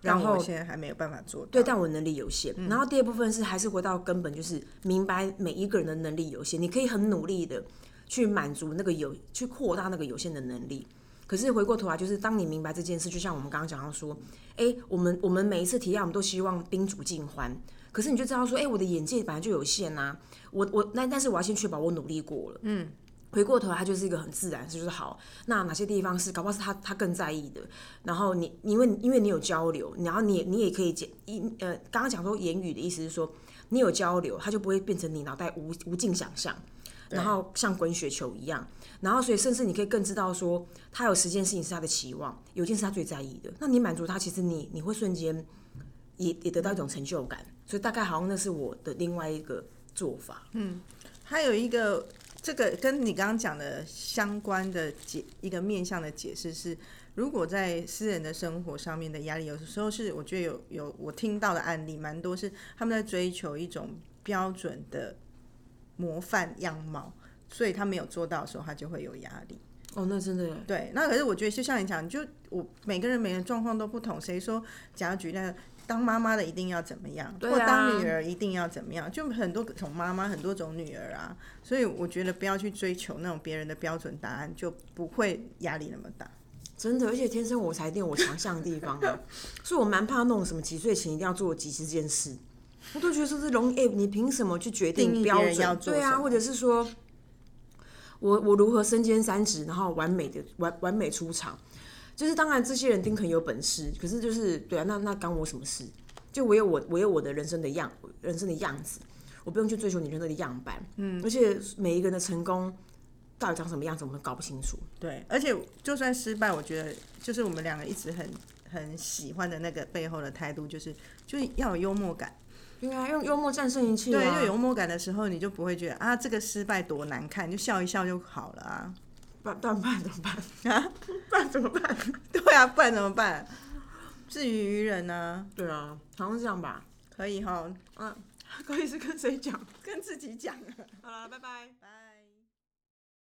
[SPEAKER 1] 然后
[SPEAKER 2] 我现在还没有办法做到。
[SPEAKER 1] 对，但我能力有限。然后第二部分是还是回到根本，就是明白每一个人的能力有限，你可以很努力的去满足那个有，去扩大那个有限的能力。可是回过头来，就是当你明白这件事，就像我们刚刚讲到说，哎，我们我们每一次提案，我们都希望宾主尽欢。可是你就知道说，哎，我的眼界本来就有限呐、我我那但是我要先确保我努力过了，嗯。回过头来，它就是一个很自然，就是好。那哪些地方是搞不好是他他更在意的？然后你因为因为你有交流，然后你也你也可以解一呃，刚刚讲说言语的意思是说，你有交流，他就不会变成你脑袋无无尽想象，然后像滚雪球一样。然后所以甚至你可以更知道说，他有十件事情是他的期望，有件是他最在意的。那你满足他，其实你你会瞬间也也得到一种成就感。所以大概好像那是我的另外一个做法。
[SPEAKER 2] 嗯还有一个，这个跟你刚刚讲的相关的解一个面向的解释是，如果在私人的生活上面的压力，有时候是我觉得有有我听到的案例蛮多，是他们在追求一种标准的模范样貌，所以他没有做到的时候，他就会有压力。
[SPEAKER 1] 哦，那真的有
[SPEAKER 2] 对，那可是我觉得就像你讲，就我每个人每个人状况都不同，谁说假如举例来说当妈妈的一定要怎么样，或当女儿一定要怎么样，就很多种妈妈，很多种女儿啊，所以我觉得不要去追求那种别人的标准答案，就不会压力那么大。
[SPEAKER 1] 真的，而且天生我才一定有我强项的地方啊，所以我蛮怕那种什么几岁前一定要做几十件事，我都觉得说是容易，哎、你凭什么去决
[SPEAKER 2] 定
[SPEAKER 1] 标准？对啊，或者是说，我我如何身兼三职，然后完美的完完美出场？就是当然这些人一定很有本事，可是就是对啊，那那干我什么事？就我有我我有我的人生的样人生的样子，我不用去追求你人生的样板，嗯，而且每一个人的成功到底长什么样子，我们搞不清楚。
[SPEAKER 2] 对，而且就算失败，我觉得就是我们两个一直很很喜欢的那个背后的态度，就是就是要有幽默感。
[SPEAKER 1] 对啊，用幽默战胜一切、啊。
[SPEAKER 2] 对，就有幽默感的时候，你就不会觉得啊这个失败多难看，就笑一笑就好了啊。
[SPEAKER 1] 不然不然怎么办？啊，不然怎么办？
[SPEAKER 2] 对啊，不然怎么办？至于于人呢？
[SPEAKER 1] 对啊，好像是这样吧。
[SPEAKER 2] 可以哈，
[SPEAKER 1] 嗯，可以是跟谁讲？
[SPEAKER 2] 跟自己讲。
[SPEAKER 1] 好了，拜拜。
[SPEAKER 2] 拜。